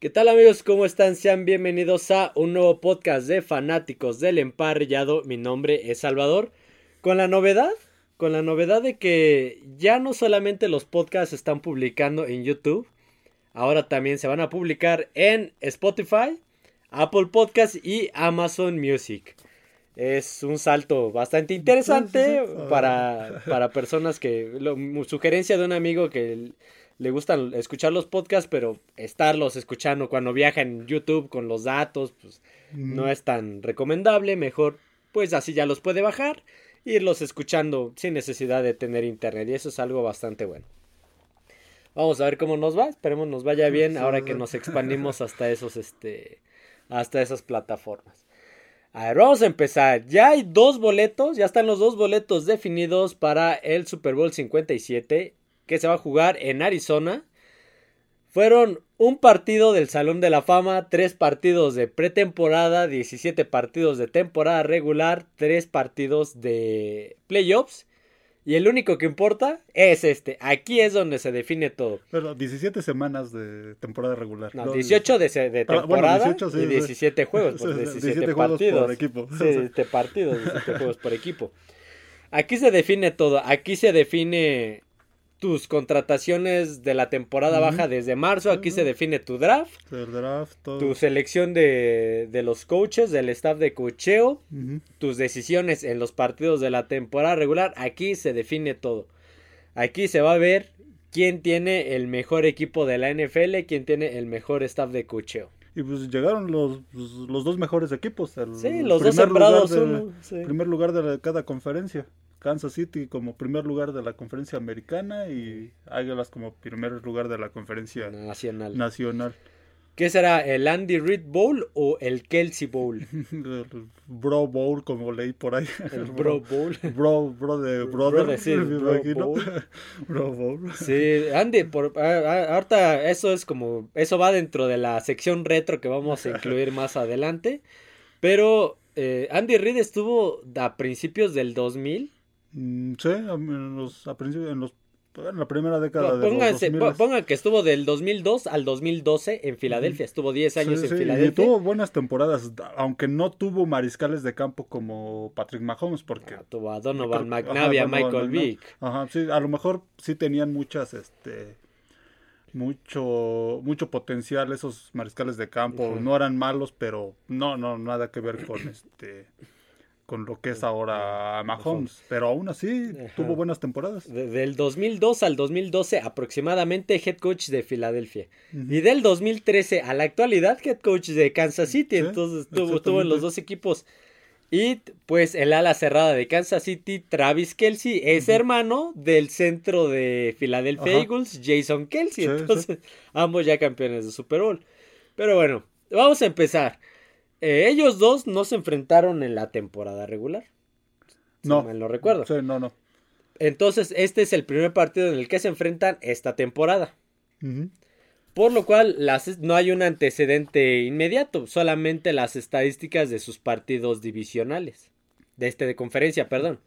¿Qué tal amigos? ¿Cómo están? Sean bienvenidos a un nuevo podcast de fanáticos del emparrillado. Mi nombre es Salvador. Con la novedad, con la novedad de que ya no solamente los podcasts se están publicando en YouTube, ahora también se van a publicar en Spotify, Apple Podcasts y Amazon Music. Es un salto bastante interesante para, para personas que... Lo, sugerencia de un amigo que le gustan escuchar los podcasts, pero estarlos escuchando cuando viaja en YouTube con los datos, pues no es tan recomendable. Mejor, pues así ya los puede bajar, irlos escuchando sin necesidad de tener internet. Y eso es algo bastante bueno. Vamos a ver cómo nos va. Esperemos nos vaya bien ahora que nos expandimos hasta esos, este, hasta esas plataformas. A ver, vamos a empezar. Ya hay dos boletos, ya están los dos boletos definidos para el Super Bowl 57 que se va a jugar en Arizona. Fueron un partido del Salón de la Fama, tres partidos de pretemporada, 17 partidos de temporada regular, tres partidos de playoffs. Y el único que importa es este. Aquí es donde se define todo. Pero 17 semanas de temporada regular. No, 18 de, de temporada y 17 juegos. 17, partidos. por equipo. 17 partidos, 17 juegos por equipo. Aquí se define todo. Aquí se define tus contrataciones de la temporada baja desde marzo. Aquí se define tu draft. Tu selección de, los coaches, del staff de cocheo. Tus decisiones en los partidos de la temporada regular. Aquí se define todo. Aquí se va a ver quién tiene el mejor equipo de la NFL, quién tiene el mejor staff de cocheo. Y pues llegaron los, pues, los dos mejores equipos. sí, los dos sembrados. Primer lugar de cada conferencia. Kansas City como primer lugar de la conferencia americana y Águilas como primer lugar de la conferencia nacional. nacional. ¿Qué será? ¿El Andy Reid Bowl o el Kelsey Bowl? el Bro Bowl, como leí por ahí. El Bro Bowl. Bro, bro de brother, bro, sí, bro, bowl. bro Bowl. Sí, Andy, por, ahorita eso es como, eso va dentro de la sección retro que vamos a incluir más adelante. Pero eh, Andy Reid estuvo a principios del 2000 Mm, sí, en los, a principios, en los en la primera década de los Pongan que estuvo del 2002 al 2012 en Filadelfia. Estuvo 10 años en Filadelfia. Y tuvo buenas temporadas, aunque no tuvo mariscales de campo como Patrick Mahomes. porque ah, Tuvo a Donovan McNabb a Michael Vick. Ajá, sí, a lo mejor sí tenían muchas, este mucho mucho potencial esos mariscales de campo. No eran malos, pero no, no, nada que ver con este con lo que es ahora Mahomes, pero aún así tuvo buenas temporadas. del 2002 al 2012 aproximadamente head coach de Filadelfia y del 2013 a la actualidad head coach de Kansas City, entonces estuvo, en los dos equipos. Y pues el ala cerrada de Kansas City, Travis Kelsey, es hermano del centro de Philadelphia Eagles, Jason Kelsey. entonces, ambos ya campeones de Super Bowl. Pero bueno, vamos a empezar. Eh, ellos dos no se enfrentaron en la temporada regular. no. me lo recuerdo. Sí, no, no. Entonces, este es el primer partido en el que se enfrentan esta temporada. Por lo cual, las, no hay un antecedente inmediato, solamente las estadísticas de sus partidos divisionales. De este de conferencia, perdón.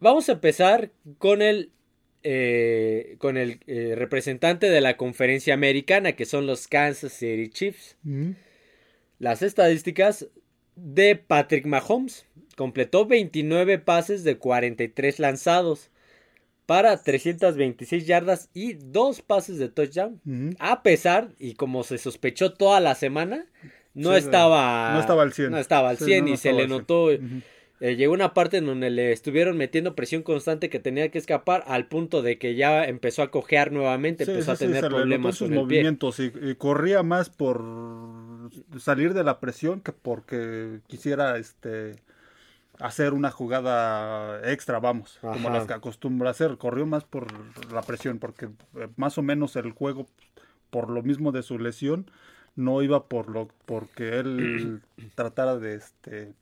Vamos a empezar con el eh, con el eh, representante de la conferencia americana, que son los Kansas City Chiefs. Las estadísticas de Patrick Mahomes. Completó 29 pases de 43 lanzados para 326 yardas y dos pases de touchdown. A pesar, y como se sospechó toda la semana, no estaba... No estaba al 100. No estaba al 100 y se le notó... Eh, llegó una parte en donde le estuvieron metiendo presión constante que tenía que escapar al punto de que ya empezó a cojear nuevamente, empezó a tener problemas con el movimientos Y, corría más por salir de la presión que porque quisiera este hacer una jugada extra, vamos, como las que acostumbra hacer. Corrió más por la presión porque eh, más o menos el juego por lo mismo de su lesión no iba por lo porque él tratara de este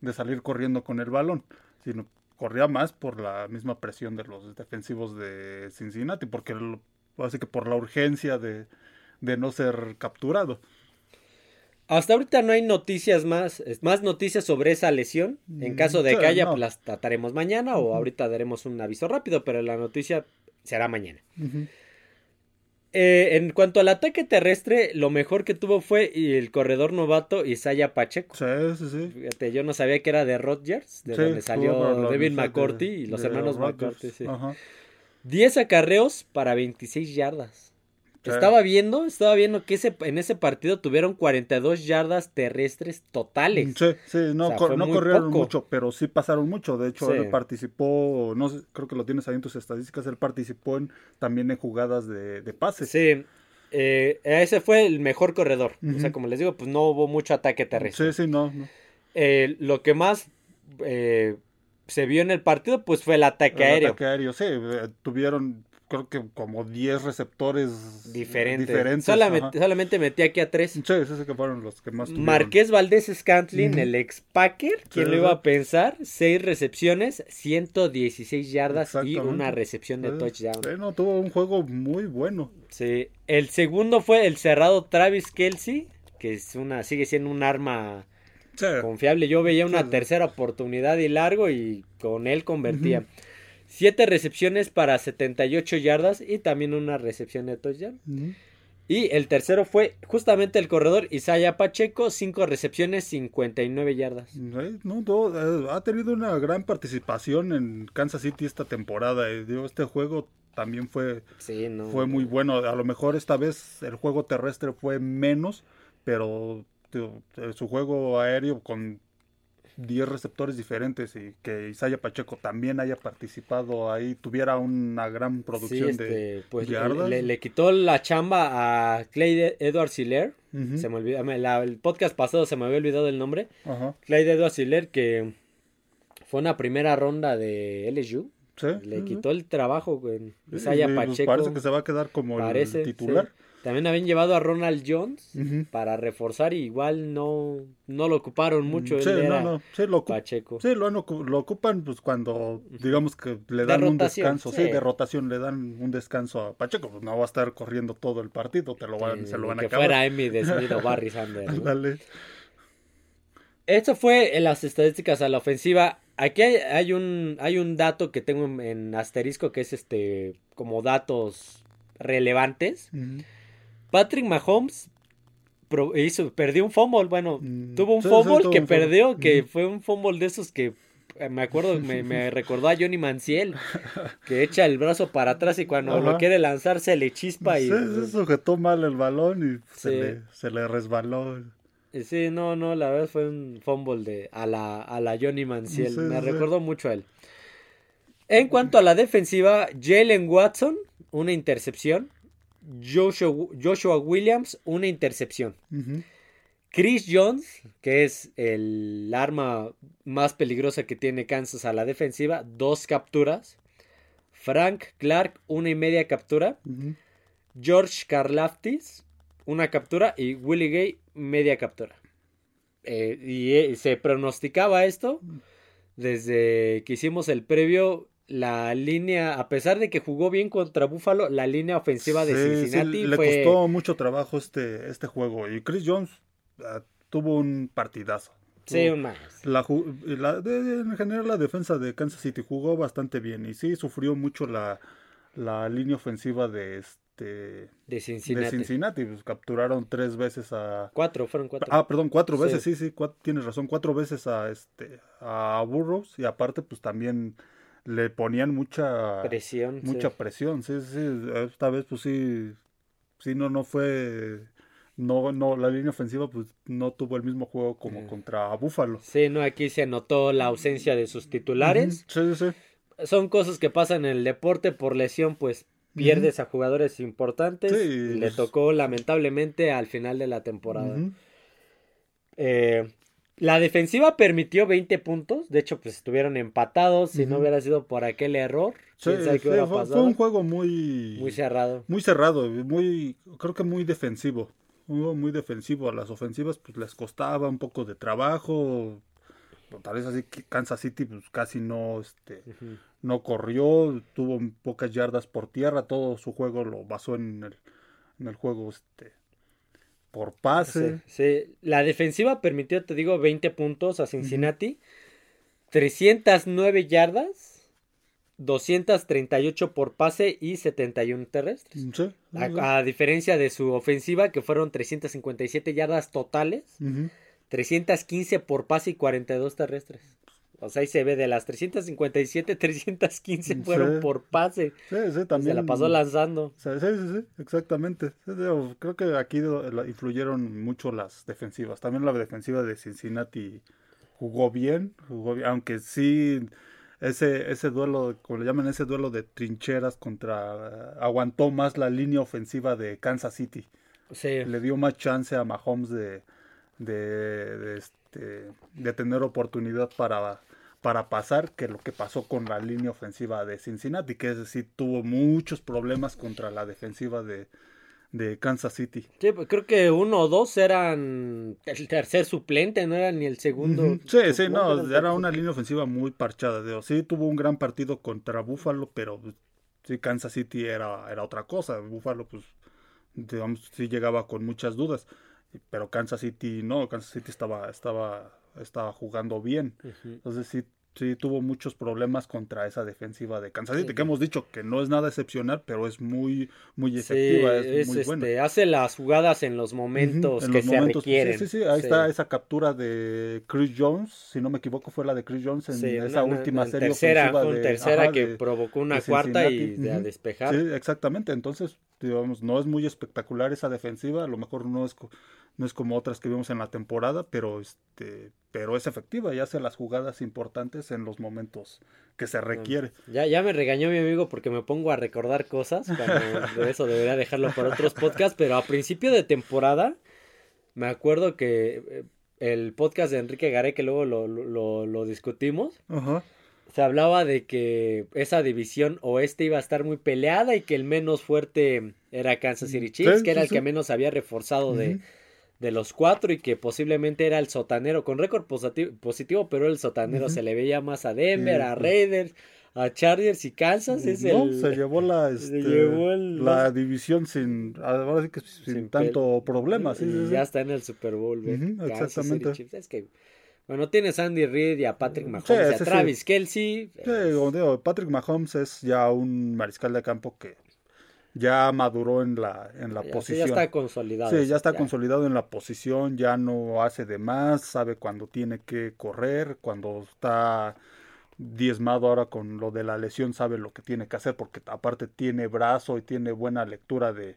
de salir corriendo con el balón, sino corría más por la misma presión de los defensivos de Cincinnati, porque así que por la urgencia de, no ser capturado. Hasta ahorita no hay noticias más, más noticias sobre esa lesión. En mm, caso de que haya, pues las trataremos mañana o ahorita daremos un aviso rápido, pero la noticia será mañana. Eh, en cuanto al ataque terrestre, lo mejor que tuvo fue el corredor novato Isaiah Pacheco. Sí, sí, sí. Fíjate, yo no sabía que era de Rodgers, de donde salió David McCourty y los hermanos McCourty. Sí. 10 acarreos para 26 yardas. Estaba viendo, estaba viendo que ese, en ese partido tuvieron 42 yardas terrestres totales. Sí, sí, no, corrieron mucho, pero sí pasaron mucho. De hecho, él participó, no sé, creo que lo tienes ahí en tus estadísticas, él participó en, también en jugadas de, de pases. Sí, eh, ese fue el mejor corredor. O sea, como les digo, pues no hubo mucho ataque terrestre. Sí, sí, no. Eh, lo que más eh, se vio en el partido, pues fue el ataque aéreo. El ataque aéreo, sí. tuvieron creo que como 10 receptores diferentes. Solamente, solamente, metí aquí a 3. Sí, esos que fueron los que más tuvieron. Marqués Valdés Scantlin, el ex Packer, ¿quién lo iba a pensar? 6 recepciones, 116 yardas y una recepción de touchdown. Bueno, tuvo un juego muy bueno. Sí, el segundo fue el cerrado Travis Kelsey, que es una, sigue siendo un arma confiable. Yo veía una tercera oportunidad y largo y con él convertía. 7 recepciones para 78 yardas y también una recepción de touchdown. Y el tercero fue justamente el corredor Isaiah Pacheco, 5 recepciones, 59 yardas. No, eh, ha tenido una gran participación en Kansas City esta temporada. Eh, este juego también fue, fue muy bueno. A lo mejor esta vez el juego terrestre fue menos, pero su juego aéreo con 10 receptores diferentes y que Isaiah Pacheco también haya participado ahí, tuviera una gran producción de este, pues, Le, quitó la chamba a Clay Edward Hiller. Se me olvidó, el podcast pasado se me había olvidado el nombre. Clay Edward Hiller que fue una primera ronda de LSU. le quitó el trabajo en Isaiah pues, Pacheco. Parece que se va a quedar como el titular. También habían llevado a Ronald Jones para reforzar y igual no, no lo ocuparon mucho. Sí, no, no. Sí, lo, Pacheco. Sí, lo, lo, ocupan pues cuando digamos que le dan un descanso. Sí. de rotación le dan un descanso a Pacheco. Pues no va a estar corriendo todo el partido, te lo van, se lo van a que fuera Emmy de o Barry Sanders. Dale. Esto fue en las estadísticas a la ofensiva. Aquí hay, un, hay un dato que tengo en asterisco que es este como datos relevantes. Patrick Mahomes hizo, perdió un fumble, bueno, mm, tuvo un fumble que perdió, que fue un fumble de esos que eh, me acuerdo, me, recordó a Johnny Manciel, que echa el brazo para atrás y cuando lo quiere lanzar se le chispa y... Se, sujetó mal el balón y se, le, resbaló. Sí, no, no, la verdad fue un fumble de, a, la, a la Johnny Manciel, me recordó mucho a él. En cuanto a la defensiva, Jalen Watson, una intercepción. Joshua, Williams, una intercepción. Chris Jones, que es el arma más peligrosa que tiene Kansas a la defensiva, dos capturas. Frank Clark, una y media captura. George Karlaftis, una captura. Y Willie Gay, media captura. Eh, y eh, se pronosticaba esto desde que hicimos el previo la línea, a pesar de que jugó bien contra Buffalo, la línea ofensiva de Cincinnati le costó mucho trabajo este, este juego. Y Chris Jones ah, tuvo un partidazo. Sí, un más. La, en general la defensa de Kansas City jugó bastante bien y sí sufrió mucho la, la línea ofensiva de este de Cincinnati. De Cincinnati. Pues, capturaron tres veces a cuatro fueron cuatro. Ah, perdón, cuatro veces, sí, sí, tienes razón, cuatro veces a este a Burroughs y aparte pues también le ponían mucha presión. Mucha presión, sí, sí. Esta vez, pues sí, sí, no, no fue. No, no, la línea ofensiva pues no tuvo el mismo juego como eh. contra Búfalo. Sí, no, aquí se notó la ausencia de sus titulares. Sí, sí, Son cosas que pasan en el deporte por lesión, pues pierdes a jugadores importantes. Sí, le tocó lamentablemente al final de la temporada. eh, la defensiva permitió 20 puntos. De hecho, pues estuvieron empatados. Si no hubiera sido por aquel error. Sí, fue, un juego muy... Muy cerrado. Muy cerrado. Muy, creo que muy defensivo. Muy defensivo. A las ofensivas pues les costaba un poco de trabajo. Tal vez así que Kansas City pues casi no, este, no corrió. Tuvo pocas yardas por tierra. Todo su juego lo basó en el, en el juego este, por pase. Sí, La defensiva permitió, te digo, 20 puntos a Cincinnati. 309 yardas 238 por pase y 71 terrestres. a, diferencia de su ofensiva, que fueron 357 yardas totales, 315 por pase y 42 terrestres. O sea, ahí se ve de las 357, 315 fueron por pase. Sí, sí, también. Se la pasó lanzando. Sí, sí, sí, exactamente. Creo que aquí influyeron mucho las defensivas. También la defensiva de Cincinnati jugó bien, jugó bien aunque sí ese, ese duelo, como le llaman, ese duelo de trincheras contra... aguantó más la línea ofensiva de Kansas City. Sí. Le dio más chance a Mahomes de, de, este, de tener oportunidad para, para pasar que lo que pasó con la línea ofensiva de Cincinnati, que es decir, tuvo muchos problemas contra la defensiva de, de Kansas City. Sí, pues creo que uno o dos eran el tercer suplente, no era ni el segundo. Sí, sí, no, era una línea ofensiva muy parchada. Digo, sí, tuvo un gran partido contra Buffalo, pero sí, Kansas City era, era otra cosa. Buffalo, pues, digamos, sí llegaba con muchas dudas. Pero Kansas City no, Kansas City estaba, estaba, estaba jugando bien. Entonces sí sí tuvo muchos problemas contra esa defensiva de Kansas City, que hemos dicho que no es nada excepcional, pero es muy, muy efectiva, es, muy buena. Este, hace las jugadas en los momentos que se requieren. Sí, sí, sí, ahí está esa captura de Chris Jones, si no me equivoco fue la de Chris Jones en esa última serie tercera, ofensiva de, tercera que provocó una cuarta y de a despejar. Sí, exactamente, entonces, digamos, no es muy espectacular esa defensiva, a lo mejor no es no es como otras que vimos en la temporada, pero este, pero es efectiva y hace las jugadas importantes en los momentos que se requiere. Ya, ya me regañó mi amigo porque me pongo a recordar cosas, cuando eso debería dejarlo para otros podcasts, pero a principio de temporada me acuerdo que eh, el podcast de Enrique Garay, que luego lo, lo, lo discutimos, se hablaba de que esa división oeste iba a estar muy peleada y que el menos fuerte era Kansas City Chiefs, que era el que menos había reforzado de de los cuatro y que posiblemente era el sotanero con récord positivo, pero el sotanero se le veía más a Denver, a Raiders, a Chargers y Kansas. Es no, se llevó la, este, la división sin, ahora que sin, tanto problema. ya está en el Super Bowl. exactamente. Es que, bueno, tienes a Andy Reid y a Patrick Mahomes y a Travis Kelsey. Patrick Mahomes es ya un mariscal de campo que ya maduró en la, en la posición. ya está consolidado. Sí, ya está consolidado en la posición, ya no hace de más, sabe cuando tiene que correr, cuando está diezmado ahora con lo de la lesión, sabe lo que tiene que hacer, porque aparte tiene brazo y tiene buena lectura de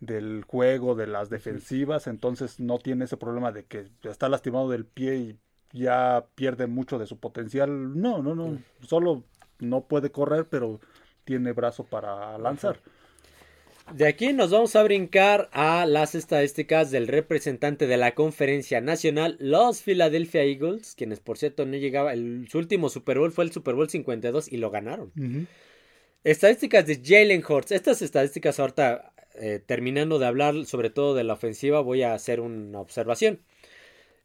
del juego, de las defensivas, entonces no tiene ese problema de que está lastimado del pie y ya pierde mucho de su potencial. No, no, no, solo no puede correr, pero tiene brazo para lanzar. De aquí nos vamos a brincar a las estadísticas del representante de la conferencia nacional, los Philadelphia Eagles, quienes por cierto no llegaba, el, su último Super Bowl fue el Super Bowl 52 y lo ganaron. Estadísticas de Jalen Hurts, estas estadísticas ahorita eh, terminando de hablar sobre todo de la ofensiva voy a hacer una observación.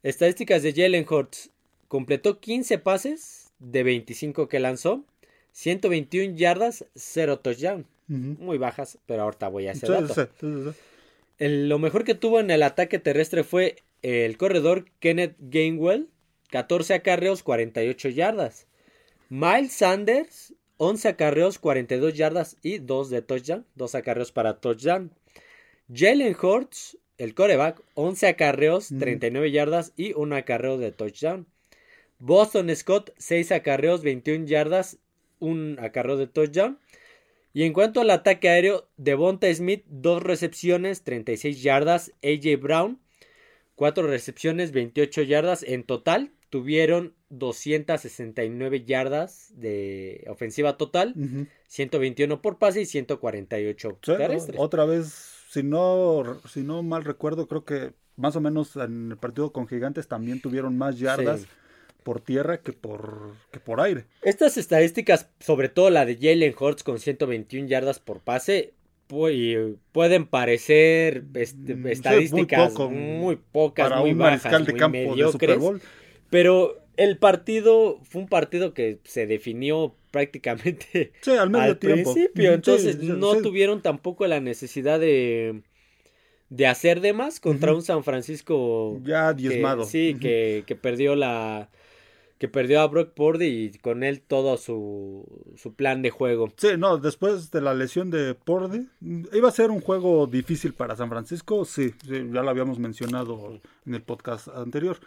Estadísticas de Jalen Hurts, completó 15 pases de 25 que lanzó, 121 yardas, 0 touchdown. Muy bajas, pero ahorita voy a hacer lo mejor que tuvo en el ataque terrestre fue el corredor Kenneth Gainwell, 14 acarreos, 48 yardas. Miles Sanders, 11 acarreos, 42 yardas y 2 de touchdown, 2 acarreos para touchdown. Jalen Hurts, el coreback, 11 acarreos, 39 yardas y 1 acarreo de touchdown. Boston Scott, 6 acarreos, 21 yardas, 1 acarreo de touchdown. Y en cuanto al ataque aéreo, Devonta Smith, dos recepciones, 36 yardas. AJ Brown, cuatro recepciones, 28 yardas. En total, tuvieron 269 yardas de ofensiva total, 121 por pase y 148 terrestres. Otra vez, si no, si no mal recuerdo, creo que más o menos en el partido con Gigantes también tuvieron más yardas por tierra que por, que por aire. Estas estadísticas, sobre todo la de Jalen Hurts con 121 yardas por pase, pueden parecer este, mm, estadísticas muy, pocas, muy bajas, de campo mediocres, pero el partido fue un partido que se definió prácticamente al, principio, entonces no tuvieron tampoco la necesidad de de hacer de más contra un San Francisco ya diezmado. sí, que, que perdió la que perdió a Brock Purdy y con él todo su, su plan de juego. Sí, no, después de la lesión de Purdy, iba a ser un juego difícil para San Francisco, sí, ya lo habíamos mencionado en el podcast anterior,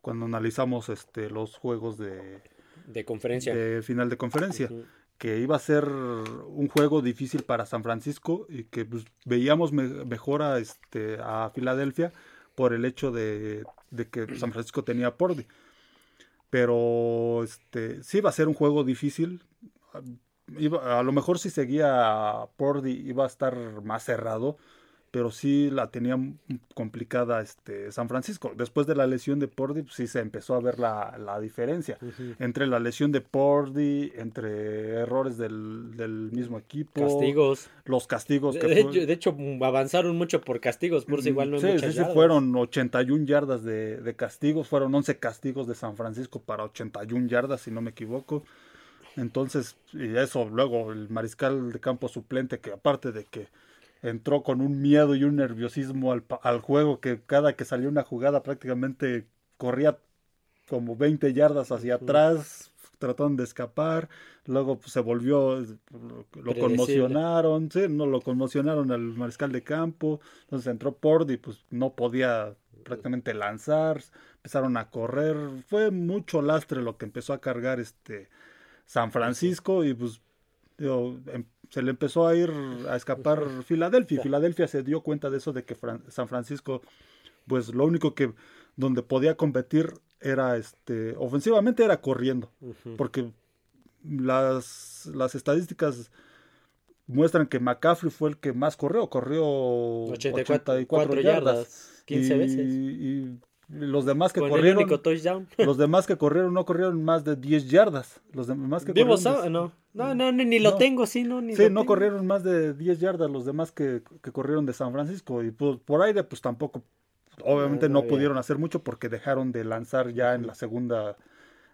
cuando analizamos este los juegos de, de conferencia. De final de conferencia. Que iba a ser un juego difícil para San Francisco y que pues, veíamos mejor a, este, a Filadelfia por el hecho de, de que San Francisco tenía a Purdy pero este, sí va a ser un juego difícil. a lo mejor si seguía Pordy iba a estar más cerrado, pero sí la tenía complicada este San Francisco. Después de la lesión de Pordy, pues sí se empezó a ver la, la diferencia entre la lesión de Pordy, entre errores del, del, mismo equipo. Castigos. Los castigos. Que de, hecho, avanzaron mucho por castigos, por si igual no hay sí, sí, sí, fueron 81 yardas de, de castigos, fueron 11 castigos de San Francisco para 81 yardas, si no me equivoco. Entonces, y eso, luego el mariscal de campo suplente, que aparte de que entró con un miedo y un nerviosismo al, al, juego que cada que salió una jugada prácticamente corría como 20 yardas hacia atrás tratando de escapar luego pues, se volvió lo conmocionaron sí, no lo conmocionaron al mariscal de campo entonces entró Pord y pues no podía prácticamente lanzar empezaron a correr fue mucho lastre lo que empezó a cargar este San Francisco y pues digo, em, se le empezó a ir a escapar Filadelfia. Filadelfia se dio cuenta de eso, de que San Francisco, pues lo único que donde podía competir era este ofensivamente era corriendo, porque las, las estadísticas muestran que McCaffrey fue el que más corrió, corrió 84, yardas, 15 veces. Y los demás que corrieron. Los demás que corrieron no corrieron más de 10 yardas. Los demás que corrieron. no. No, no, ni, lo tengo, sí, no. Ni sí, no corrieron más de 10 yardas los demás que, que corrieron de San Francisco. Y pues, por aire, pues tampoco. Obviamente no, pudieron hacer mucho porque dejaron de lanzar ya en la segunda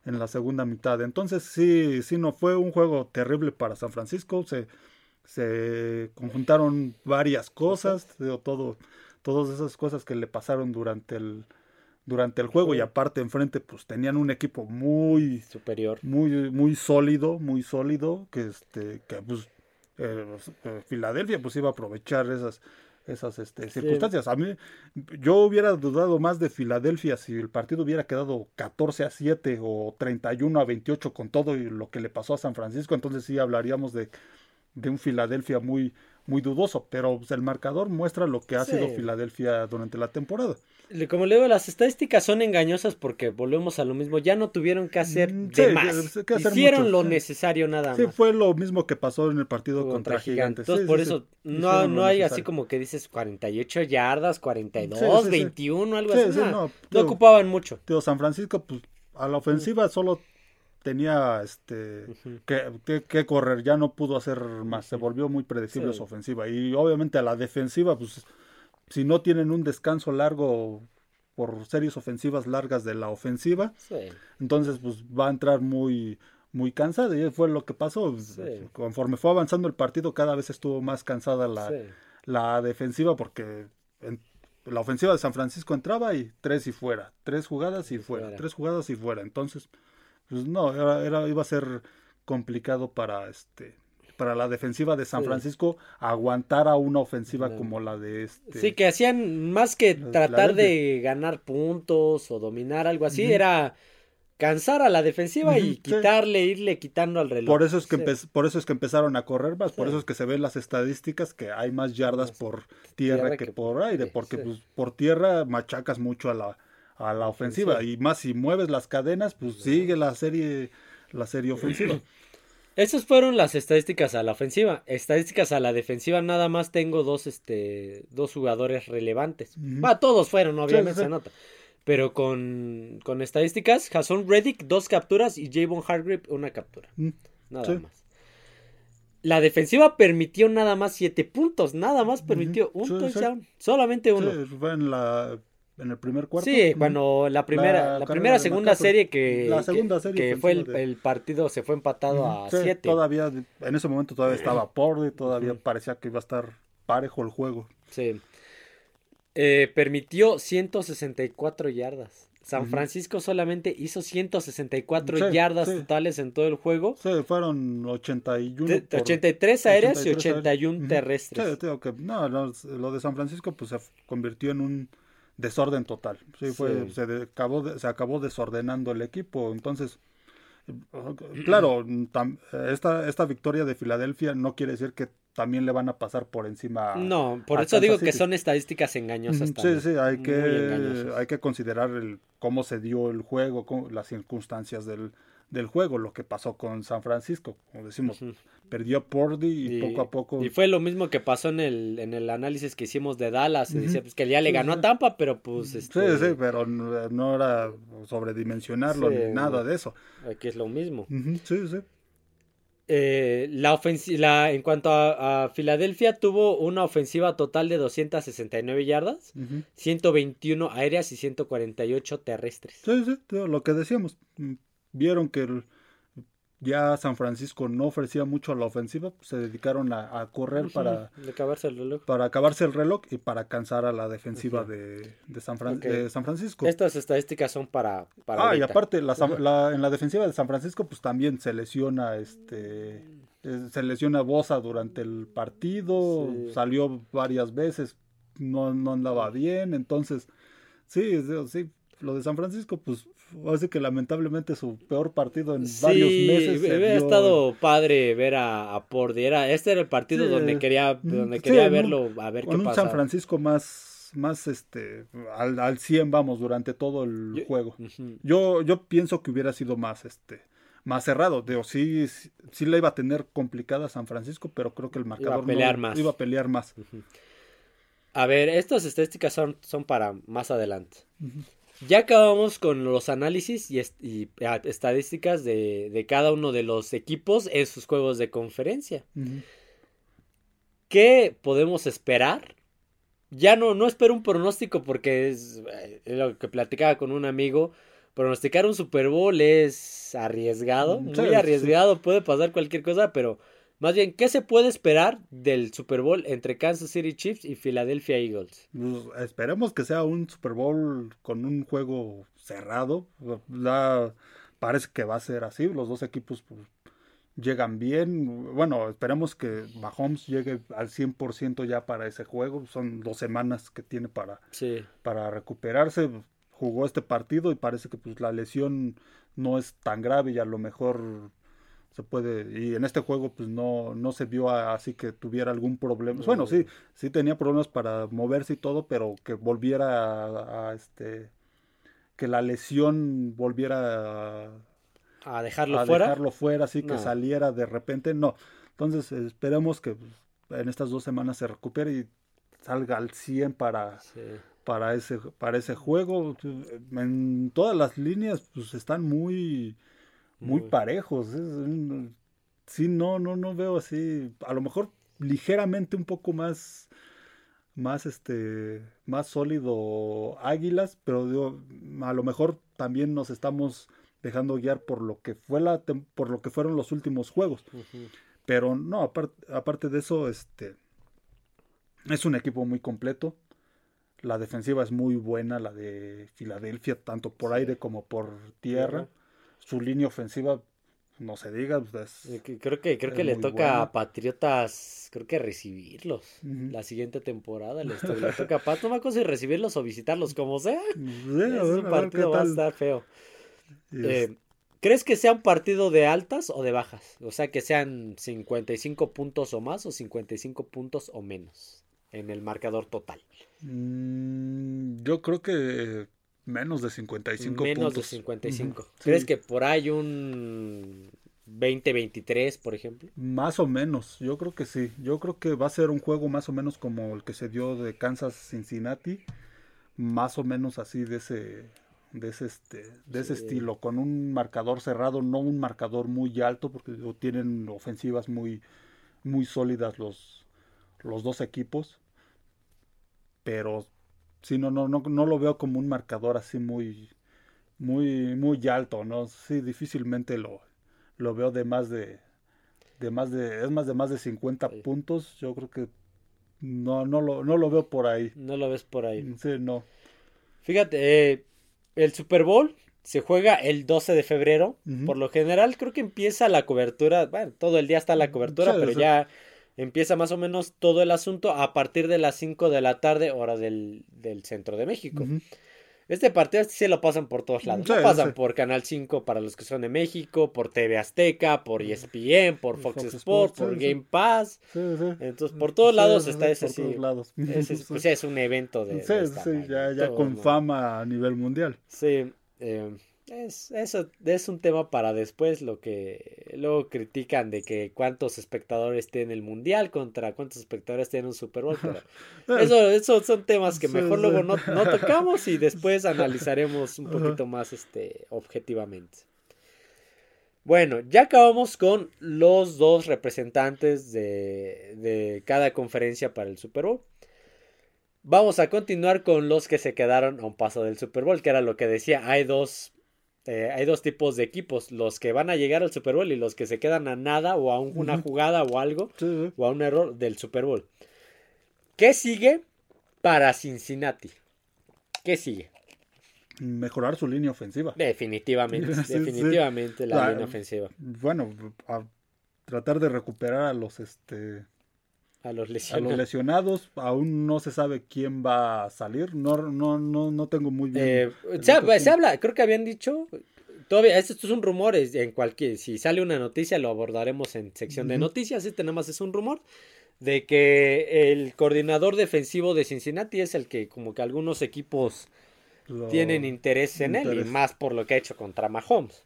en la segunda mitad. Entonces sí, sí, no fue un juego terrible para San Francisco. Se, se conjuntaron varias cosas, todo, todas esas cosas que le pasaron durante el, durante el juego y aparte enfrente pues tenían un equipo muy superior. muy muy sólido muy sólido que este que pues eh, eh, Filadelfia pues iba a aprovechar esas esas este, circunstancias. A mí yo hubiera dudado más de Filadelfia si el partido hubiera quedado 14 a 7 o 31 a 28 con todo y lo que le pasó a San Francisco entonces sí hablaríamos de de un Filadelfia muy muy dudoso, pero pues, el marcador muestra lo que ha sido Filadelfia durante la temporada. Como le digo, las estadísticas son engañosas porque volvemos a lo mismo, ya no tuvieron que hacer mm, de más. Hicieron lo necesario nada más. Sí, fue lo mismo que pasó en el partido contra, Gigantes. Entonces, por eso no, no hay así como que dices 48 yardas, 42, 21, algo así. No, no, ocupaban mucho. Tío, San Francisco, pues a la ofensiva solo tenía este que, correr, ya no pudo hacer más, se volvió muy predecible su ofensiva y obviamente a la defensiva pues si no tienen un descanso largo por series ofensivas largas de la ofensiva, entonces pues va a entrar muy muy cansada y fue lo que pasó. Conforme fue avanzando el partido cada vez estuvo más cansada la, la defensiva porque la ofensiva de San Francisco entraba y tres y fuera, tres jugadas y fuera, tres jugadas y fuera. Entonces pues no, era, iba a ser complicado para este para la defensiva de San Francisco aguantar a una ofensiva como la de este. Sí, que hacían más que tratar de ganar puntos o dominar algo así, era cansar a la defensiva y quitarle, irle quitando al reloj. Por eso es que por eso es que empezaron a correr más, por eso es que se ven las estadísticas que hay más yardas por tierra, que, por aire, porque pues, por tierra machacas mucho a la a la ofensiva. Y más si mueves las cadenas, pues sigue la serie, la serie ofensiva. Esas fueron las estadísticas a la ofensiva. Estadísticas a la defensiva, nada más tengo dos, este, dos jugadores relevantes. todos fueron, obviamente se nota. Pero con, con estadísticas, Jason Reddick, dos capturas y Javon Hargrip, una captura. Nada más. La defensiva permitió nada más siete puntos, nada más permitió un touchdown, solamente uno. fue en la en el primer cuarto. Sí, cuando la primera, la, primera segunda serie que, la segunda serie que, fue el, partido se fue empatado a 7. todavía, en ese momento todavía estaba y todavía parecía que iba a estar parejo el juego. Sí. Eh, permitió 164 yardas. San Francisco solamente hizo 164 yardas totales en todo el juego. Sí, fueron 81. 83 aéreas y 81 terrestres. Sí, que, no, lo de San Francisco pues se convirtió en un desorden total. Sí, fue, Se, acabó, se acabó desordenando el equipo. Entonces, claro, esta, esta victoria de Filadelfia no quiere decir que también le van a pasar por encima. No, por eso digo que son estadísticas engañosas. Sí, sí, hay que, hay que considerar el, cómo se dio el juego, las circunstancias del, del juego, lo que pasó con San Francisco. Como decimos, perdió Pordy y, poco a poco. Y fue lo mismo que pasó en el, en el análisis que hicimos de Dallas. Se decía pues, que ya le ganó a Tampa, pero pues. Este... Sí, sí, pero no, era sobredimensionarlo ni nada de eso. Aquí es lo mismo. Sí, sí. Eh, la ofensiva, en cuanto a, Filadelfia, tuvo una ofensiva total de 269 yardas, 121 aéreas y 148 terrestres. Sí, sí, lo que decíamos. Vieron que el, ya San Francisco no ofrecía mucho a la ofensiva, pues, se dedicaron a, correr para acabarse el reloj. Para acabarse el reloj y para cansar a la defensiva de, San San Francisco. Estas estadísticas son para... ah, y aparte, en la defensiva de San Francisco, pues también se lesiona este... Se lesiona Bosa durante el partido, salió varias veces, no, no andaba bien, entonces, sí, sí, lo de San Francisco, pues hace que lamentablemente su peor partido en varios meses. Sí, hubiera estado padre ver a, a Pordi. este era el partido donde quería, donde quería verlo, a ver qué un San Francisco más, más este, al, al 100, vamos, durante todo el juego. Yo, yo pienso que hubiera sido más, este, más cerrado. Digo, sí, sí, le iba a tener complicada San Francisco, pero creo que el marcador iba a pelear más. Iba a pelear más. A ver, estas estadísticas son, son para más adelante. Ya acabamos con los análisis y, ah, estadísticas de, cada uno de los equipos en sus juegos de conferencia. ¿Qué podemos esperar? Ya no, no espero un pronóstico porque es, eh, lo que platicaba con un amigo. Pronosticar un Super Bowl es arriesgado, muy arriesgado, puede pasar cualquier cosa, pero más bien, ¿qué se puede esperar del Super Bowl entre Kansas City Chiefs y Philadelphia Eagles? Pues, esperemos que sea un Super Bowl con un juego cerrado. parece que va a ser así. Los dos equipos pues, llegan bien. Bueno, esperemos que Mahomes llegue al 100% ya para ese juego. Son dos semanas que tiene para, para recuperarse. Jugó este partido y parece que pues, la lesión no es tan grave y a lo mejor se puede y en este juego pues no no se vio así que tuviera algún problema. Bueno sí sí tenía problemas para moverse y todo pero que volviera a, este que la lesión volviera a, dejarlo fuera dejarlo fuera así que saliera de repente no. Entonces esperemos que pues, en estas dos semanas se recupere y salga al 100 para para ese para ese juego. En todas las líneas pues están muy muy parejos. sí, no, no, no veo así. A lo mejor ligeramente un poco más, más este, más sólido Águilas, pero a lo mejor también nos estamos dejando guiar por lo que fue la, por lo que fueron los últimos juegos. Pero no, aparte, aparte de eso, este, es un equipo muy completo. La defensiva es muy buena, la de Filadelfia, tanto por aire como por tierra su línea ofensiva, no se diga. Pues, creo que, creo que le toca a Patriotas, creo que recibirlos la siguiente temporada. Le, toca a Pat, no si recibirlos o visitarlos, como sea. Ese partido va a estar feo. Eh, ¿Crees que sea un partido de altas o de bajas? O sea, que sean 55 puntos o más o 55 puntos o menos en el marcador total. Mm, yo creo que Menos de 55 Menos de 55. ¿Crees que por ahí un 20-23, por ejemplo? Más o menos, yo creo que sí. Yo creo que va a ser un juego más o menos como el que se dio de Kansas Cincinnati. Más o menos así de ese, de ese, este, de ese estilo, con un marcador cerrado, no un marcador muy alto, porque tienen ofensivas muy, muy sólidas los, los dos equipos. Pero sí, no, no, no, no lo veo como un marcador así muy, muy, muy alto, ¿no? Sí, difícilmente lo, lo veo de más de, de más de, es más de más de 50 puntos, yo creo que no, no lo, no lo veo por ahí. No lo ves por ahí. Sí, no. Fíjate, eh, el Super Bowl se juega el 12 de febrero. Por lo general creo que empieza la cobertura, bueno, todo el día está la cobertura, pero ya empieza más o menos todo el asunto a partir de las 5 de la tarde, hora del, del centro de México. Este partido sí lo pasan por todos lados. lo pasan por Canal 5 para los que son de México, por TV Azteca, por ESPN, por Fox, Sports, por Game Pass. Entonces, por todos lados está ese sí. Ese, pues, es un evento de. Sí, sí, ya, ya con fama a nivel mundial. Sí. Eh, es, eso es un tema para después, lo que luego critican de que cuántos espectadores tiene el Mundial contra cuántos espectadores tiene un Super Bowl. eso, eso son temas que mejor luego no, no, tocamos y después analizaremos un poquito más este, objetivamente. Bueno, ya acabamos con los dos representantes de, de cada conferencia para el Super Bowl. Vamos a continuar con los que se quedaron a un paso del Super Bowl, que era lo que decía, hay dos eh, hay dos tipos de equipos, los que van a llegar al Super Bowl y los que se quedan a nada o a una jugada o algo o a un error del Super Bowl. ¿Qué sigue para Cincinnati? ¿Qué sigue? Mejorar su línea ofensiva. Definitivamente, definitivamente la, línea ofensiva. Bueno, a tratar de recuperar a los este a los lesionados. lesionados, aún no se sabe quién va a salir. No, no, no, no tengo muy bien. Eh, se, habla, creo que habían dicho. Todavía, esto, es un rumor, en cualquier, si sale una noticia lo abordaremos en sección de noticias, este nada más es un rumor, de que el coordinador defensivo de Cincinnati es el que como que algunos equipos tienen interés en él y más por lo que ha hecho contra Mahomes.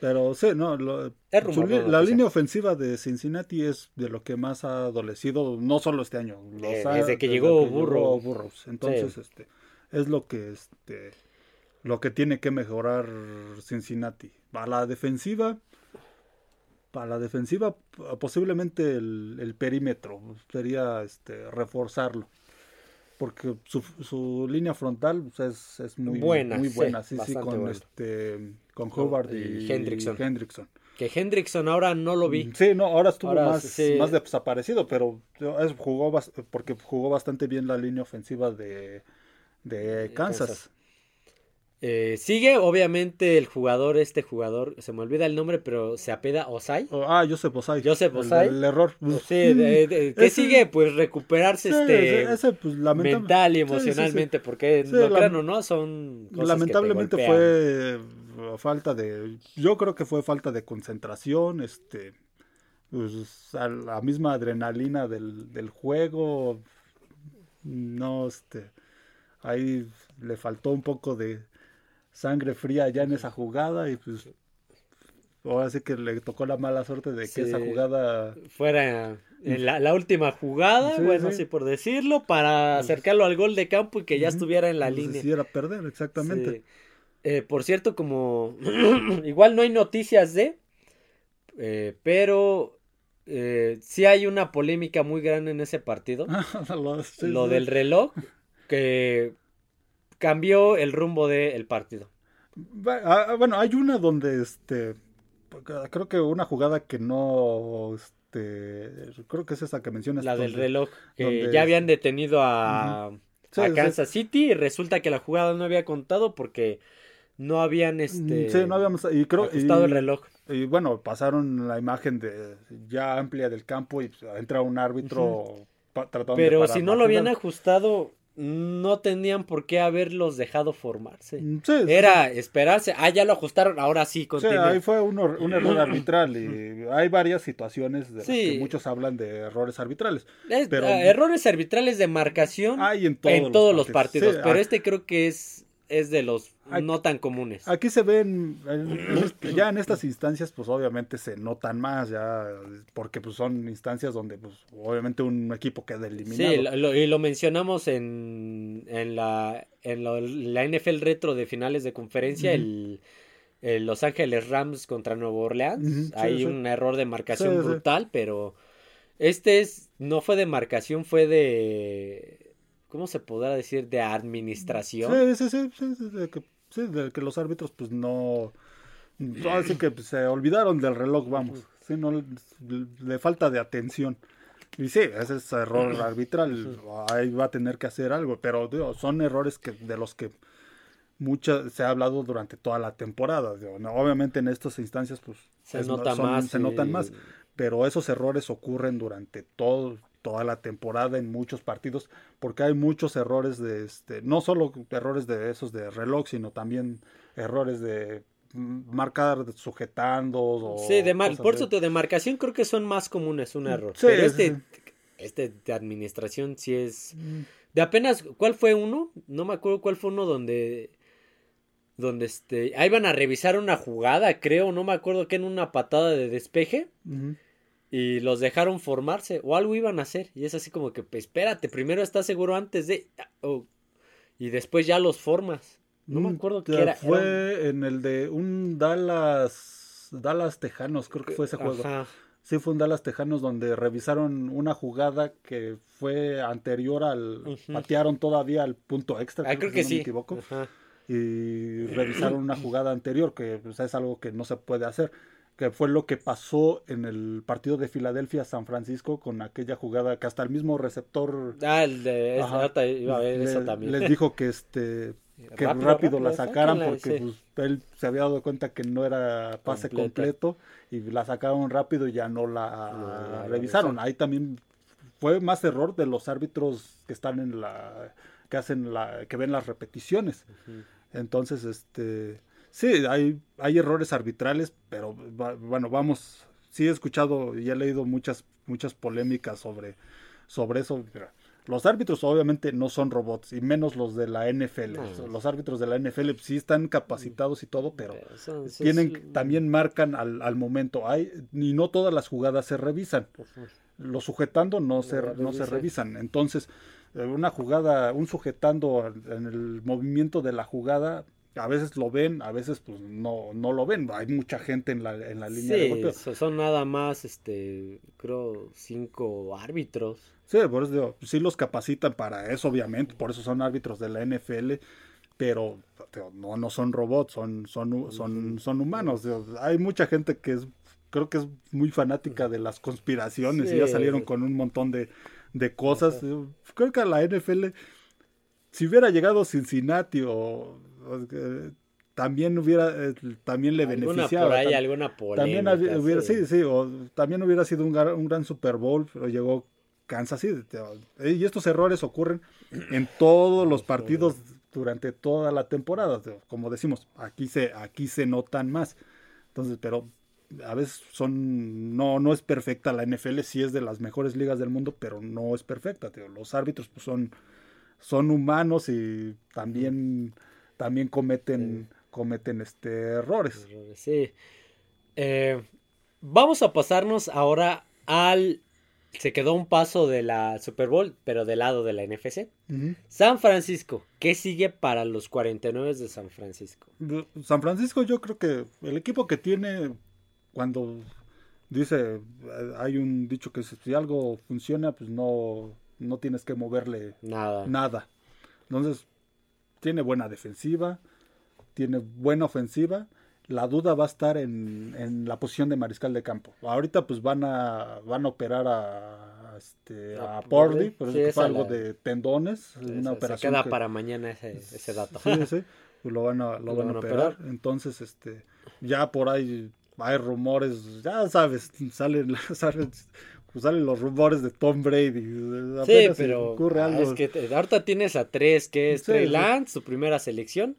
Pero sí, no, la línea ofensiva de Cincinnati es de lo que más ha adolecido, no solo este año, eh, desde, que llegó Burro. Entonces, este, es lo que este lo que tiene que mejorar Cincinnati. Para la defensiva, para la defensiva, posiblemente el, el perímetro sería este reforzarlo porque su, su línea frontal pues, es, muy buena, muy buena, sí, sí, con este con Howard y, Hendrickson. Que Hendrickson ahora no lo vi. Sí, no, ahora estuvo más, más desaparecido, pero jugó porque jugó bastante bien la línea ofensiva de, de Kansas. Eh, sigue, obviamente, el jugador, este jugador, se me olvida el nombre, pero se apeda Osai. Oh, ah, Joseph Osai. Joseph Osai. El, error. Sí, ¿qué sigue? Pues recuperarse este pues, mental y emocionalmente, porque no crean o no, son Lamentablemente fue falta de, yo creo que fue falta de concentración, este, pues, la misma adrenalina del, del juego, no, este, ahí le faltó un poco de sangre fría ya en esa jugada y pues ahora sí que le tocó la mala suerte de que esa jugada fuera la, última jugada, bueno, sí. por decirlo, para pues acercarlo al gol de campo y que ya estuviera en la pues línea. Quisiera perder, exactamente. Eh, por cierto, como igual no hay noticias de, eh, pero eh, sí hay una polémica muy grande en ese partido. lo del reloj, que cambió el rumbo del partido. Ah, bueno, hay una donde este creo que una jugada que no este creo que es esa que mencionas la del reloj que ya habían detenido a, Kansas City y resulta que la jugada no había contado porque no habían este sí, no habíamos y creo ajustado el reloj. y bueno pasaron la imagen de ya amplia del campo y entra un árbitro tratando pero si no lo habían ajustado no tenían por qué haberlos dejado formarse. Mm, Era esperarse. Ah, ya lo ajustaron, ahora sí, continúa. ahí fue un, error arbitral y hay varias situaciones de que muchos hablan de errores arbitrales. pero... Ah, errores arbitrales de marcación hay en todos, los partidos, pero este creo que es es de los no tan comunes. Aquí se ven, ya en estas instancias, pues obviamente se notan más, ya, porque pues son instancias donde, pues, obviamente un equipo queda eliminado. Sí, y lo mencionamos en, en, la, en la NFL retro de finales de conferencia, el, Los Ángeles Rams contra Nuevo Orleans. Hay un error de marcación brutal, pero este es, no fue de marcación, fue de ¿cómo se podrá decir? De administración. Sí, sí, sí, de, que, sí, de que los árbitros pues no... Así que pues, se olvidaron del reloj, vamos. Sí, no, le falta de atención. Y sí, ese es error arbitral. Ahí va a tener que hacer algo. Pero son errores que de los que mucha, se ha hablado durante toda la temporada. Obviamente en estas instancias pues se, nota más se notan más, pero esos errores ocurren durante todo, toda la temporada en muchos partidos, porque hay muchos errores de este, no solo errores de esos de reloj, sino también errores de marcar sujetando o sí de por eso de demarcación creo que son más comunes un error. pero este este de administración sí es mm. de apenas cuál fue uno no me acuerdo cuál fue uno donde donde este ahí van a revisar una jugada creo no me acuerdo que en una patada de despeje y los dejaron formarse o algo iban a hacer y es así como que pues, espérate primero estás seguro antes de oh, y después ya los formas no me mm, acuerdo qué era. Fue en el de un Dallas, Dallas Tejanos, creo que fue ese juego. Sí, fue un Dallas Tejanos donde revisaron una jugada que fue anterior al. Patearon todavía al punto extra. Ah, creo, que, sí. me equivoco. Y revisaron una jugada anterior, que pues, es algo que no se puede hacer. Que fue lo que pasó en el partido de Filadelfia-San Francisco con aquella jugada que hasta el mismo receptor. Ah, el de. iba a ver eso también. Les dijo que este que rápido, la sacaran porque pues, él se había dado cuenta que no era pase completo y la sacaron rápido y ya no la revisaron. Ahí también fue más error de los árbitros que están en la que hacen la que ven las repeticiones. Entonces, este sí, hay hay errores arbitrales, pero bueno, vamos, sí he escuchado y he leído muchas muchas polémicas sobre sobre eso. Los árbitros obviamente no son robots, y menos los de la NFL. Los árbitros de la NFL sí están capacitados y todo, pero, tienen, también marcan al, al, momento. Hay, y no todas las jugadas se revisan. Los sujetando no, se, no se revisan. Entonces, eh, una jugada, un sujetando en el movimiento de la jugada, a veces lo ven, a veces pues no, no lo ven. Hay mucha gente en la, en la línea de golpeo. son nada más, este, creo, cinco árbitros. Sí, por eso digo, sí los capacitan para eso, obviamente, por eso son árbitros de la NFL, pero no, no son robots, son, son, son, son humanos. hay mucha gente que es, creo que es muy fanática de las conspiraciones y ya salieron con un montón de, de cosas. Creo que a la NFL, si hubiera llegado Cincinnati o también hubiera eh, también le beneficiaba. Por ahí, alguna también hubiera, sí. sí, o también hubiera sido un, un, gran Super Bowl, pero llegó Kansas City. Y estos errores ocurren en todos los partidos durante toda la temporada. Como decimos, aquí se, aquí se notan más. Entonces, pero a veces son, no, no es perfecta la NFL, sí es de las mejores ligas del mundo, pero no es perfecta. Los árbitros pues, son, son humanos y también también cometen, cometen este, errores. Sí. Eh, vamos a pasarnos ahora al... Se quedó un paso de la Super Bowl, pero del lado de la NFC. San Francisco, ¿qué sigue para los 49 de San Francisco? San Francisco yo creo que el equipo que tiene cuando dice, hay un dicho que si algo funciona, pues no, no tienes que moverle nada. nada. Entonces, tiene buena defensiva, tiene buena ofensiva. La duda va a estar en, la posición de mariscal de campo. Ahorita pues van a van a operar a este a Pordy, pero es fue algo de tendones, una operación se queda para mañana ese, ese dato. Sí, sí, pues lo van a lo, van, a operar. Entonces, este ya por ahí hay rumores, ya sabes, salen, salen pues salen los rumores de Tom Brady. sí, pero ocurre ah, algo. es que ahorita tienes a tres, que es Trey Lance, su primera selección,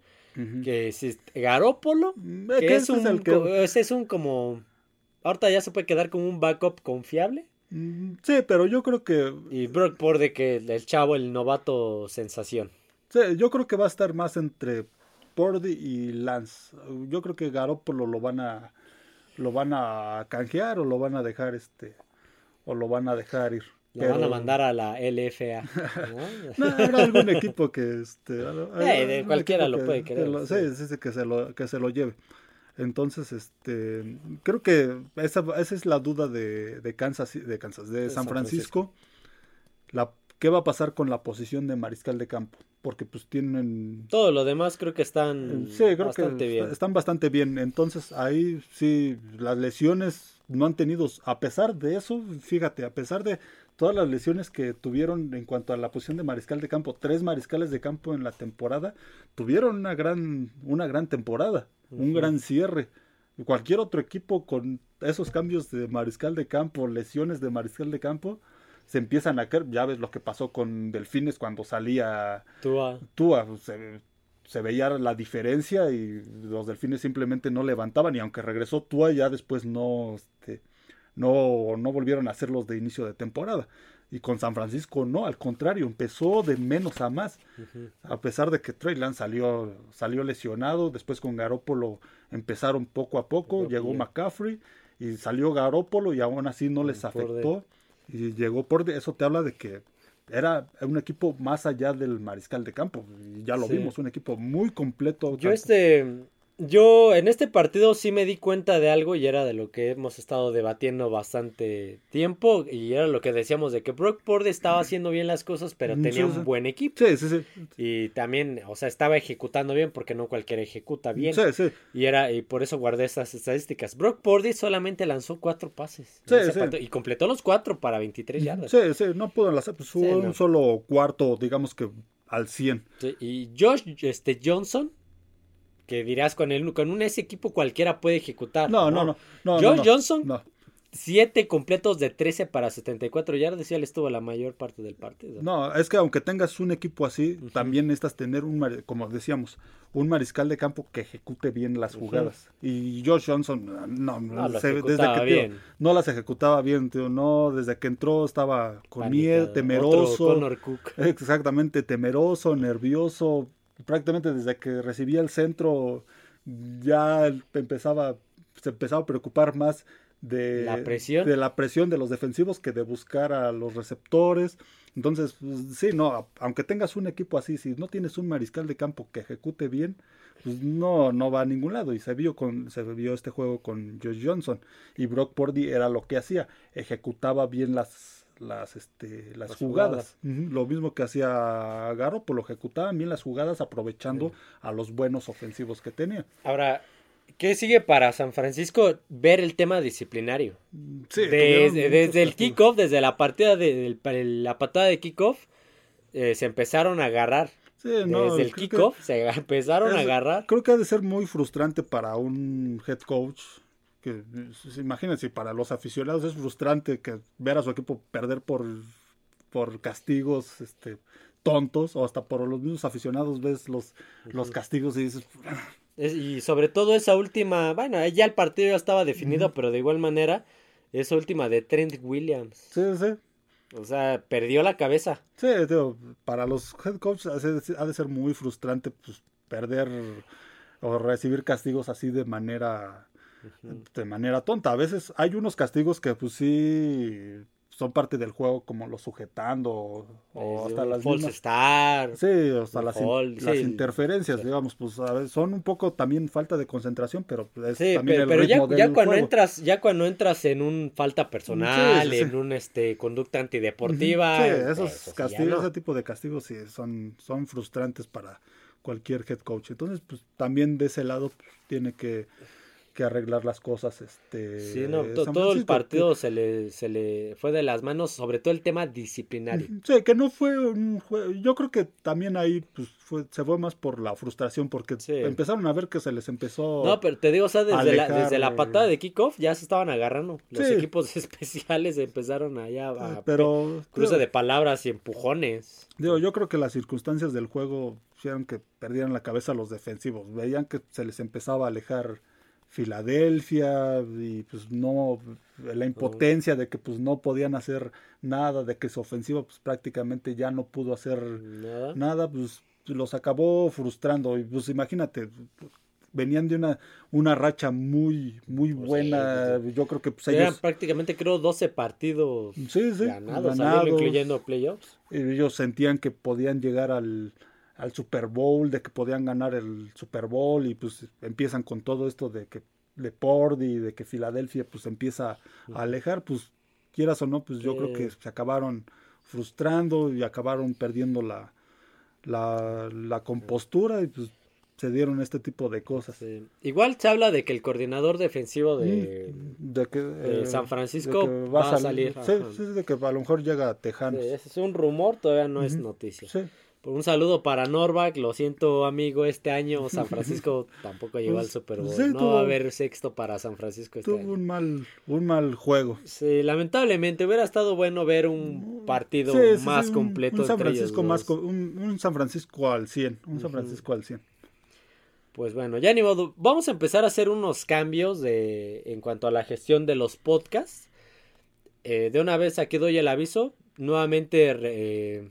que es Garópolo, mm, que es un, es, un como, ahorita ya se puede quedar como un backup confiable. Mm, sí, pero yo creo que... Y Brock Purdy, que el chavo, el novato sensación. Sí, yo creo que va a estar más entre Purdy y Lance. Yo creo que Garópolo lo van a lo van a canjear o lo van a dejar este o lo van a dejar ir. Lo van a mandar a la LFA. ¿no? era algún equipo que este de cualquiera lo puede querer. sí, sí, sí, que se lo que se lo lleve. Entonces, este, creo que esa, esa es la duda de, de Kansas, de Kansas, de, San, Francisco. La, ¿Qué va a pasar con la posición de mariscal de campo? Porque pues tienen... Todo lo demás creo que están sí, creo bastante que bien. Están bastante bien. Entonces ahí sí, las lesiones no han tenido, a pesar de eso, fíjate, a pesar de todas las lesiones que tuvieron en cuanto a la posición de mariscal de campo, tres mariscales de campo en la temporada, tuvieron una gran, una gran temporada, un gran cierre. Cualquier otro equipo con esos cambios de mariscal de campo, lesiones de mariscal de campo, se empiezan a caer. Ya ves lo que pasó con Delfines cuando salía Tua. Tua se, se, veía la diferencia y los Delfines simplemente no levantaban y aunque regresó Tua ya después no, este, no, no volvieron a ser los de inicio de temporada. Y con San Francisco no, al contrario, empezó de menos a más. A pesar de que Trey Lance salió, salió lesionado, después con Garópolo empezaron poco a poco, llegó McCaffrey y salió Garópolo y aún así no les afectó. Y llegó por eso te habla de que era un equipo más allá del mariscal de campo. Y ya lo vimos, un equipo muy completo. Yo este yo en este partido sí me di cuenta de algo y era de lo que hemos estado debatiendo bastante tiempo y era lo que decíamos de que Brock Purdy estaba haciendo bien las cosas pero mm, tenía un buen equipo. Sí, sí, sí. Y también, o sea, estaba ejecutando bien porque no cualquiera ejecuta bien. Sí, sí. Y era y por eso guardé estas estadísticas. Brock Purdy solamente lanzó cuatro pases. Sí, sí. y completó los cuatro para 23 yardas. Sí, sí, no pudo lanzar pues, un solo cuarto, digamos que al 100. y Josh este, Johnson que dirás con él, con un ese equipo cualquiera puede ejecutar. No, no, no. no, Johnson, siete completos de 13 para 74 yardas y él estuvo la mayor parte del partido. No, es que aunque tengas un equipo así, también necesitas tener un, como decíamos, un mariscal de campo que ejecute bien las jugadas. Y Josh Johnson, no, no desde que no las ejecutaba bien, tío, no, desde que entró estaba con miedo, temeroso. Exactamente, temeroso, nervioso, prácticamente desde que recibía el centro ya empezaba, se empezaba a preocupar más de la presión de la presión de los defensivos que de buscar a los receptores. Entonces, pues, sí, no, aunque tengas un equipo así, si no tienes un mariscal de campo que ejecute bien, pues no, no va a ningún lado. Y se vio con, se vio este juego con Josh Johnson. Y Brock Purdy era lo que hacía, ejecutaba bien las las, este, las, jugadas. Lo mismo que hacía Garo, pues lo ejecutaban bien las jugadas aprovechando a los buenos ofensivos que tenía. Ahora, ¿qué sigue para San Francisco? Ver el tema disciplinario. Sí, desde, el kickoff, desde la partida de, la patada de kickoff, eh, se empezaron a agarrar. desde el kickoff se empezaron a agarrar. Creo que ha de ser muy frustrante para un head coach que imagínense, para los aficionados es frustrante que ver a su equipo perder por, por castigos este, tontos o hasta por los mismos aficionados ves los, los castigos y dices... y sobre todo esa última, bueno, ya el partido ya estaba definido, pero de igual manera, esa última de Trent Williams. Sí, sí. O sea, perdió la cabeza. Sí, para los head coaches ha de ser muy frustrante pues, perder o recibir castigos así de manera de manera tonta. A veces hay unos castigos que pues sí son parte del juego como los sujetando o, hasta las false star. Sí, hasta las, interferencias, digamos, pues a son un poco también falta de concentración, pero es también pero, el ritmo ya, ya cuando entras, ya cuando entras en un falta personal, en un este conducta antideportiva, sí, esos pues, castigos, ese tipo de castigos sí son son frustrantes para cualquier head coach. Entonces, pues también de ese lado pues, tiene que que arreglar las cosas. Este, sí, no, todo el partido se le, se le fue de las manos, sobre todo el tema disciplinario. Sí, que no fue un juego. Yo creo que también ahí pues, fue, se fue más por la frustración, porque empezaron a ver que se les empezó. No, pero te digo, o sea, desde, la, desde la patada de kickoff ya se estaban agarrando. Los equipos especiales empezaron allá a pero, cruce de palabras y empujones. Digo, yo creo que las circunstancias del juego hicieron que perdieran la cabeza los defensivos. Veían que se les empezaba a alejar Filadelfia y pues no la impotencia de que pues no podían hacer nada de que su ofensiva pues prácticamente ya no pudo hacer nada, pues los acabó frustrando. Y pues imagínate venían de una una racha muy muy pues buena. yo creo que pues ellos prácticamente creo 12 partidos ganados, ganados. incluyendo playoffs. Ellos sentían que podían llegar al al Super Bowl, de que podían ganar el Super Bowl y pues empiezan con todo esto de que de y de que Filadelfia pues empieza a alejar, pues quieras o no, pues yo creo que se acabaron frustrando y acabaron perdiendo la, la, la compostura y pues se dieron este tipo de cosas. Igual se habla de que el coordinador defensivo de, mm, de, que, eh, San Francisco va, a salir. Sí, sí, de que a lo mejor llega a Tejanos. es un rumor, todavía no es noticia. Sí. Un saludo para Norback, lo siento amigo, este año San Francisco tampoco llegó al Super Bowl. no va a haber sexto para San Francisco este tuvo un mal, un mal juego. Sí, lamentablemente hubiera estado bueno ver un partido más completo. Un, San Francisco más, un, San Francisco al 100, un San Francisco al 100. Pues bueno, ya ni modo. Vamos a empezar a hacer unos cambios de, en cuanto a la gestión de los podcasts. Eh, de una vez aquí doy el aviso. Nuevamente eh,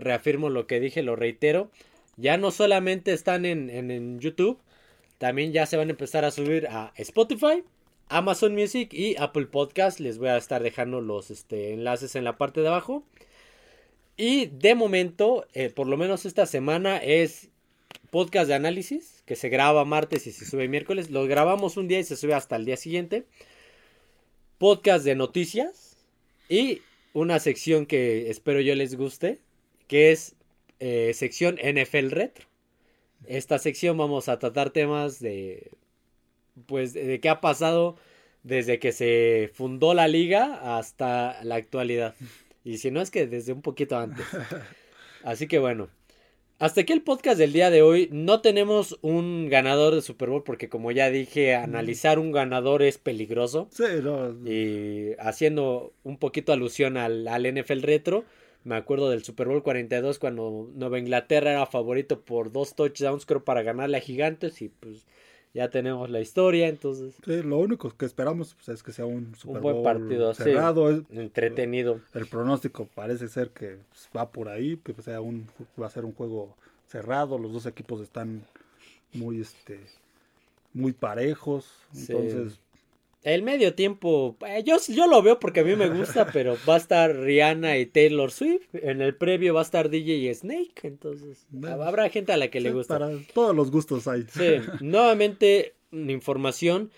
reafirmo lo que dije, lo reitero. Ya no solamente están en, en, YouTube, también ya se van a empezar a subir a Spotify, Amazon Music y Apple Podcast. Les voy a estar dejando los este, enlaces en la parte de abajo. Y de momento, eh, por lo menos esta semana, es podcast de análisis que se graba martes y se sube miércoles. Lo grabamos un día y se sube hasta el día siguiente. Podcast de noticias y una sección que espero yo les guste, que es eh, sección NFL Retro. Esta sección vamos a tratar temas de, pues, de qué ha pasado desde que se fundó la liga hasta la actualidad. Y si no es que desde un poquito antes. Así que bueno, hasta aquí el podcast del día de hoy. No tenemos un ganador de Super Bowl porque como ya dije, analizar un ganador es peligroso. Sí, no. Y haciendo un poquito alusión al, al, NFL retro, me acuerdo del Super Bowl 42 cuando Nueva Inglaterra era favorito por dos touchdowns creo para ganarle a Gigantes y pues ya tenemos la historia, entonces. Sí, lo único que esperamos pues, es que sea un Super buen partido, cerrado, entretenido. El pronóstico parece ser que pues, va por ahí, que sea un va a ser un juego cerrado, los dos equipos están muy este muy parejos, entonces el medio tiempo, eh, yo, yo lo veo porque a mí me gusta, pero va a estar Rihanna y Taylor Swift. En el previo va a estar DJ y Snake. Entonces, habrá gente a la que le gusta. Para todos los gustos hay. Sí, nuevamente, información.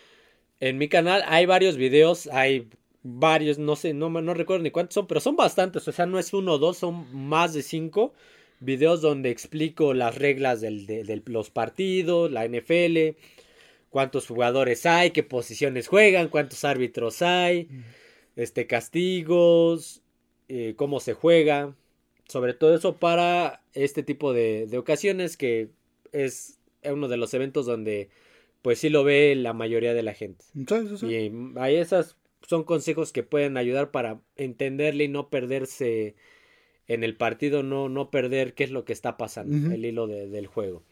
En mi canal hay varios videos, hay varios, no sé, no, no recuerdo ni cuántos son, pero son bastantes. O sea, no es uno o dos, son más de cinco videos donde explico las reglas de los partidos, la NFL cuántos jugadores hay, qué posiciones juegan, cuántos árbitros hay, este castigos, eh, cómo se juega, sobre todo eso para este tipo de, ocasiones que es uno de los eventos donde pues sí lo ve la mayoría de la gente. Y ahí esas son consejos que pueden ayudar para entenderle y no perderse en el partido, no, no perder qué es lo que está pasando, el hilo del juego.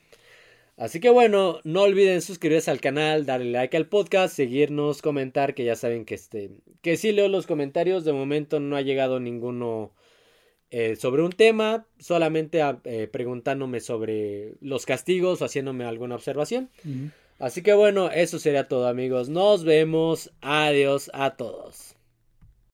Así que bueno, no olviden suscribirse al canal, darle like al podcast, seguirnos, comentar, que ya saben que este, que sí leo los comentarios, de momento no ha llegado ninguno eh, sobre un tema, solamente eh, preguntándome sobre los castigos o haciéndome alguna observación. Así que bueno, eso sería todo amigos, nos vemos, adiós a todos.